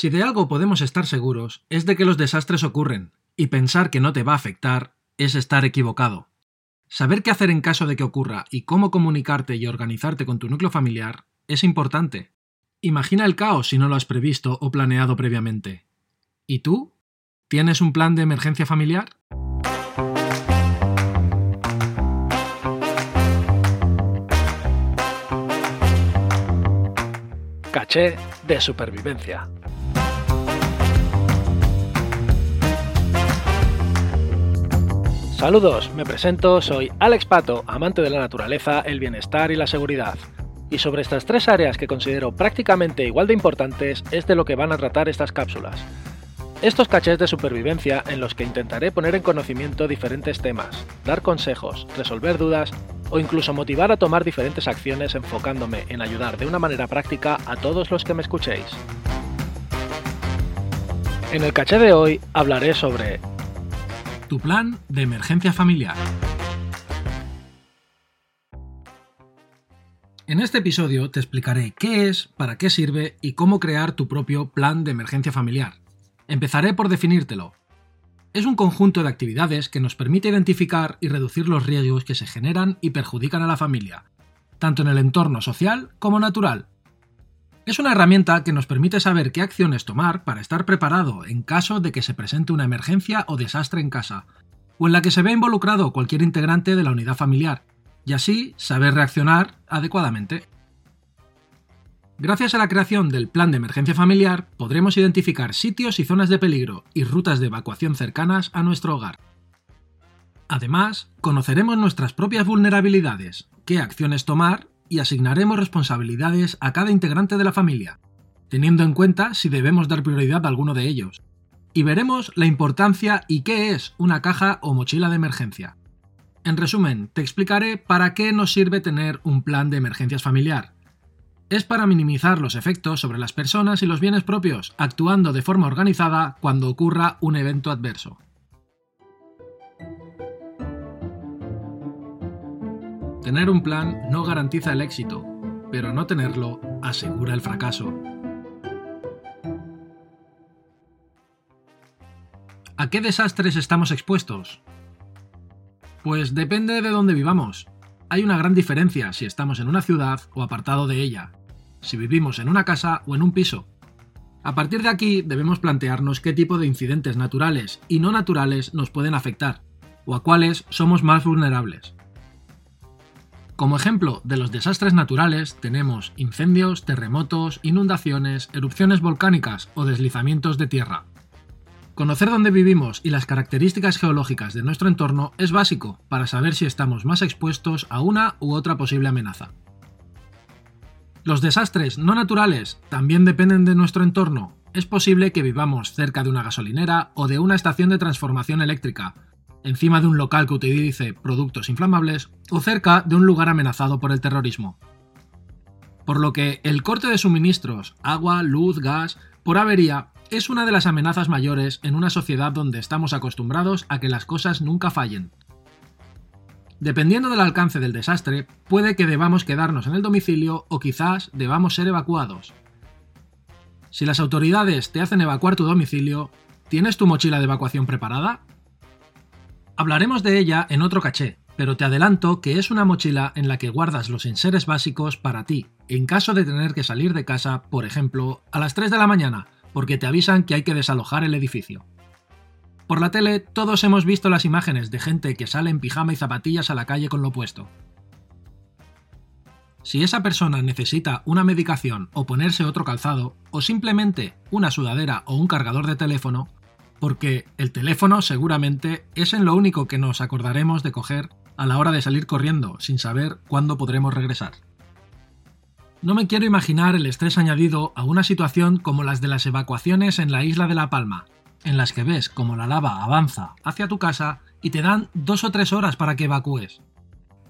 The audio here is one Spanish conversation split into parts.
Si de algo podemos estar seguros es de que los desastres ocurren, y pensar que no te va a afectar es estar equivocado. Saber qué hacer en caso de que ocurra y cómo comunicarte y organizarte con tu núcleo familiar es importante. Imagina el caos si no lo has previsto o planeado previamente. ¿Y tú? ¿Tienes un plan de emergencia familiar? Caché de supervivencia. Saludos, me presento, soy Alex Pato, amante de la naturaleza, el bienestar y la seguridad. Y sobre estas tres áreas que considero prácticamente igual de importantes es de lo que van a tratar estas cápsulas. Estos cachés de supervivencia en los que intentaré poner en conocimiento diferentes temas, dar consejos, resolver dudas o incluso motivar a tomar diferentes acciones enfocándome en ayudar de una manera práctica a todos los que me escuchéis. En el caché de hoy hablaré sobre tu plan de emergencia familiar. En este episodio te explicaré qué es, para qué sirve y cómo crear tu propio plan de emergencia familiar. Empezaré por definírtelo. Es un conjunto de actividades que nos permite identificar y reducir los riesgos que se generan y perjudican a la familia, tanto en el entorno social como natural, es una herramienta que nos permite saber qué acciones tomar para estar preparado en caso de que se presente una emergencia o desastre en casa, o en la que se ve involucrado cualquier integrante de la unidad familiar, y así saber reaccionar adecuadamente. Gracias a la creación del plan de emergencia familiar, podremos identificar sitios y zonas de peligro y rutas de evacuación cercanas a nuestro hogar. Además, conoceremos nuestras propias vulnerabilidades, qué acciones tomar y asignaremos responsabilidades a cada integrante de la familia, teniendo en cuenta si debemos dar prioridad a alguno de ellos. Y veremos la importancia y qué es una caja o mochila de emergencia. En resumen, te explicaré para qué nos sirve tener un plan de emergencias familiar. Es para minimizar los efectos sobre las personas y los bienes propios, actuando de forma organizada cuando ocurra un evento adverso. Tener un plan no garantiza el éxito, pero no tenerlo asegura el fracaso. ¿A qué desastres estamos expuestos? Pues depende de dónde vivamos. Hay una gran diferencia si estamos en una ciudad o apartado de ella, si vivimos en una casa o en un piso. A partir de aquí debemos plantearnos qué tipo de incidentes naturales y no naturales nos pueden afectar, o a cuáles somos más vulnerables. Como ejemplo de los desastres naturales tenemos incendios, terremotos, inundaciones, erupciones volcánicas o deslizamientos de tierra. Conocer dónde vivimos y las características geológicas de nuestro entorno es básico para saber si estamos más expuestos a una u otra posible amenaza. Los desastres no naturales también dependen de nuestro entorno. Es posible que vivamos cerca de una gasolinera o de una estación de transformación eléctrica, encima de un local que utilice productos inflamables o cerca de un lugar amenazado por el terrorismo. Por lo que el corte de suministros, agua, luz, gas, por avería, es una de las amenazas mayores en una sociedad donde estamos acostumbrados a que las cosas nunca fallen. Dependiendo del alcance del desastre, puede que debamos quedarnos en el domicilio o quizás debamos ser evacuados. Si las autoridades te hacen evacuar tu domicilio, ¿tienes tu mochila de evacuación preparada? Hablaremos de ella en otro caché, pero te adelanto que es una mochila en la que guardas los enseres básicos para ti, en caso de tener que salir de casa, por ejemplo, a las 3 de la mañana, porque te avisan que hay que desalojar el edificio. Por la tele todos hemos visto las imágenes de gente que sale en pijama y zapatillas a la calle con lo puesto. Si esa persona necesita una medicación o ponerse otro calzado, o simplemente una sudadera o un cargador de teléfono, porque el teléfono seguramente es en lo único que nos acordaremos de coger a la hora de salir corriendo, sin saber cuándo podremos regresar. No me quiero imaginar el estrés añadido a una situación como las de las evacuaciones en la isla de La Palma, en las que ves como la lava avanza hacia tu casa y te dan dos o tres horas para que evacúes.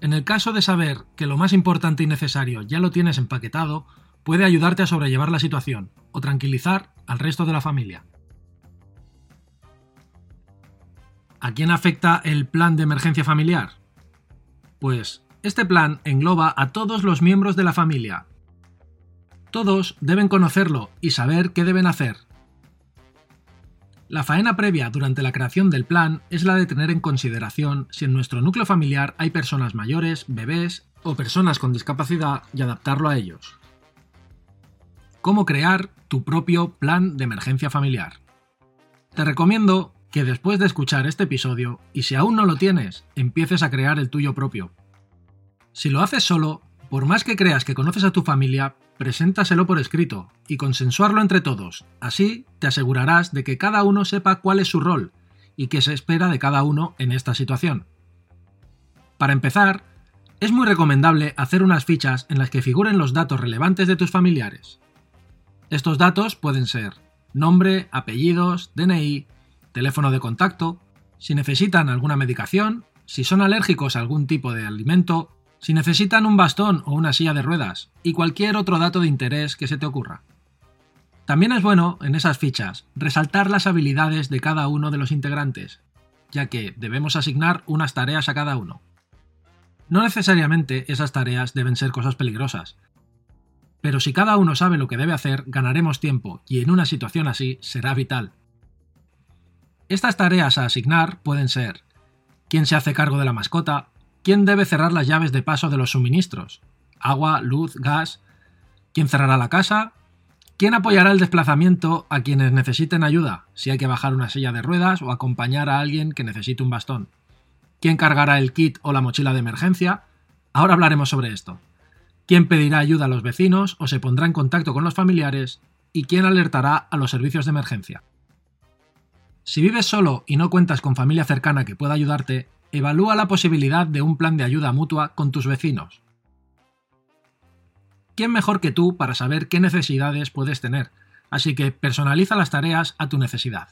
En el caso de saber que lo más importante y necesario ya lo tienes empaquetado, puede ayudarte a sobrellevar la situación o tranquilizar al resto de la familia. ¿A quién afecta el plan de emergencia familiar? Pues este plan engloba a todos los miembros de la familia. Todos deben conocerlo y saber qué deben hacer, La faena previa durante la creación del plan es la de tener en consideración si en nuestro núcleo familiar hay personas mayores, bebés o personas con discapacidad y adaptarlo a ellos. Cómo crear tu propio plan de emergencia familiar. Te recomiendo que después de escuchar este episodio, y si aún no lo tienes, empieces a crear el tuyo propio. Si lo haces solo, por más que creas que conoces a tu familia, preséntaselo por escrito y consensuarlo entre todos. Así te asegurarás de que cada uno sepa cuál es su rol y qué se espera de cada uno en esta situación. Para empezar, es muy recomendable hacer unas fichas en las que figuren los datos relevantes de tus familiares. Estos datos pueden ser nombre, apellidos, DNI, teléfono de contacto, si necesitan alguna medicación, si son alérgicos a algún tipo de alimento, si necesitan un bastón o una silla de ruedas y cualquier otro dato de interés que se te ocurra. También es bueno, en esas fichas, resaltar las habilidades de cada uno de los integrantes, ya que debemos asignar unas tareas a cada uno. No necesariamente esas tareas deben ser cosas peligrosas, pero si cada uno sabe lo que debe hacer, ganaremos tiempo y en una situación así será vital. Estas tareas a asignar pueden ser quién se hace cargo de la mascota, quién debe cerrar las llaves de paso de los suministros, agua, luz, gas, quién cerrará la casa, quién apoyará el desplazamiento a quienes necesiten ayuda, si hay que bajar una silla de ruedas o acompañar a alguien que necesite un bastón, quién cargará el kit o la mochila de emergencia. Ahora hablaremos sobre esto. ¿Quién pedirá ayuda a los vecinos o se pondrá en contacto con los familiares? ¿Y quién alertará a los servicios de emergencia? Si vives solo y no cuentas con familia cercana que pueda ayudarte, evalúa la posibilidad de un plan de ayuda mutua con tus vecinos. ¿Quién mejor que tú para saber qué necesidades puedes tener? Así que personaliza las tareas a tu necesidad.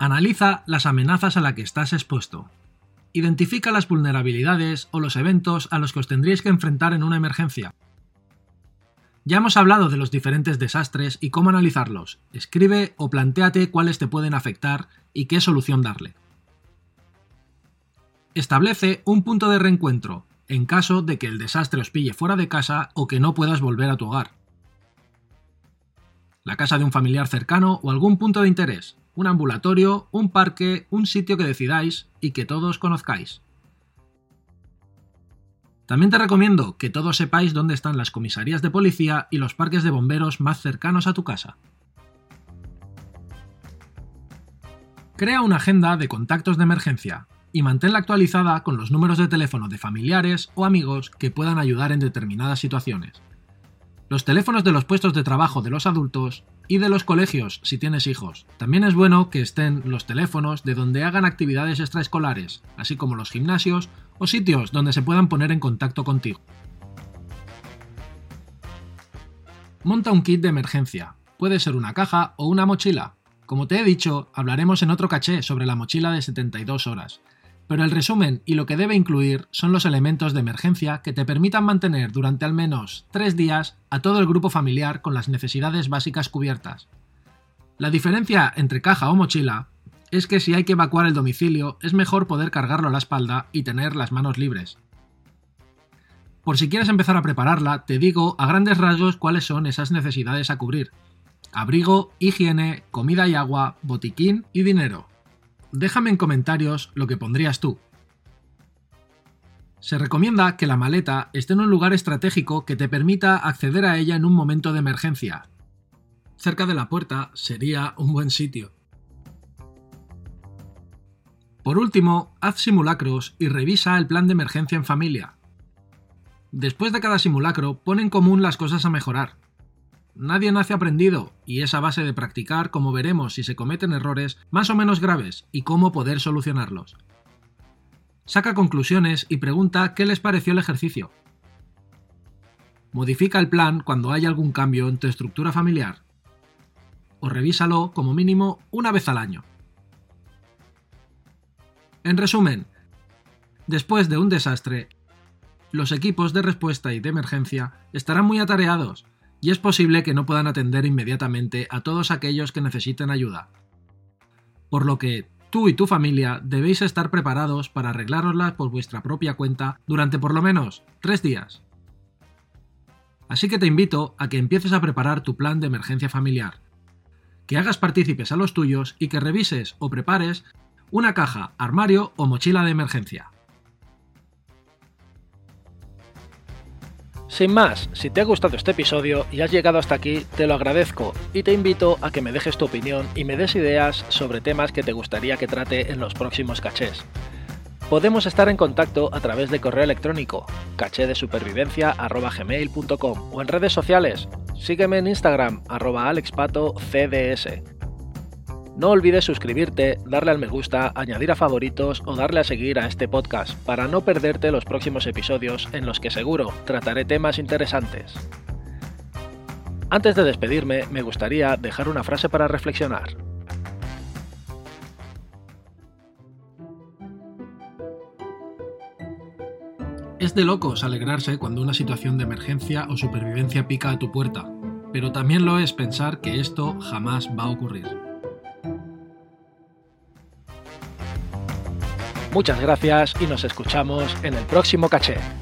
Analiza las amenazas a las que estás expuesto. Identifica las vulnerabilidades o los eventos a los que os tendríais que enfrentar en una emergencia. Ya hemos hablado de los diferentes desastres y cómo analizarlos. Escribe o planteate cuáles te pueden afectar y qué solución darle. Establece un punto de reencuentro, en caso de que el desastre os pille fuera de casa o que no puedas volver a tu hogar. La casa de un familiar cercano o algún punto de interés, un ambulatorio, un parque, un sitio que decidáis y que todos conozcáis. También te recomiendo que todos sepáis dónde están las comisarías de policía y los parques de bomberos más cercanos a tu casa. Crea una agenda de contactos de emergencia y manténla actualizada con los números de teléfono de familiares o amigos que puedan ayudar en determinadas situaciones. Los teléfonos de los puestos de trabajo de los adultos y de los colegios si tienes hijos. También es bueno que estén los teléfonos de donde hagan actividades extraescolares, así como los gimnasios o sitios donde se puedan poner en contacto contigo. Monta un kit de emergencia. Puede ser una caja o una mochila. Como te he dicho, hablaremos en otro caché sobre la mochila de 72 horas. Pero el resumen y lo que debe incluir son los elementos de emergencia que te permitan mantener durante al menos 3 días a todo el grupo familiar con las necesidades básicas cubiertas. La diferencia entre caja o mochila es que si hay que evacuar el domicilio es mejor poder cargarlo a la espalda y tener las manos libres. Por si quieres empezar a prepararla, te digo a grandes rasgos cuáles son esas necesidades a cubrir. Abrigo, higiene, comida y agua, botiquín y dinero. Déjame en comentarios lo que pondrías tú. Se recomienda que la maleta esté en un lugar estratégico que te permita acceder a ella en un momento de emergencia. Cerca de la puerta sería un buen sitio. Por último, haz simulacros y revisa el plan de emergencia en familia. Después de cada simulacro, pon en común las cosas a mejorar. Nadie nace aprendido, y es a base de practicar como veremos si se cometen errores más o menos graves y cómo poder solucionarlos. Saca conclusiones y pregunta qué les pareció el ejercicio. Modifica el plan cuando haya algún cambio en tu estructura familiar. O revísalo como mínimo una vez al año. En resumen, después de un desastre, los equipos de respuesta y de emergencia estarán muy atareados y es posible que no puedan atender inmediatamente a todos aquellos que necesiten ayuda. Por lo que tú y tu familia debéis estar preparados para arreglároslas por vuestra propia cuenta durante por lo menos tres días. Así que te invito a que empieces a preparar tu plan de emergencia familiar, que hagas partícipes a los tuyos y que revises o prepares una caja, armario o mochila de emergencia. Sin más, si te ha gustado este episodio y has llegado hasta aquí, te lo agradezco y te invito a que me dejes tu opinión y me des ideas sobre temas que te gustaría que trate en los próximos cachés. Podemos estar en contacto a través de correo electrónico cachedesupervivencia.gmail.com o en redes sociales. Sígueme en Instagram arroba alexpatocds. No olvides suscribirte, darle al me gusta, añadir a favoritos o darle a seguir a este podcast para no perderte los próximos episodios en los que seguro trataré temas interesantes. Antes de despedirme, me gustaría dejar una frase para reflexionar. Es de locos alegrarse cuando una situación de emergencia o supervivencia pica a tu puerta, pero también lo es pensar que esto jamás va a ocurrir. Muchas gracias y nos escuchamos en el próximo caché.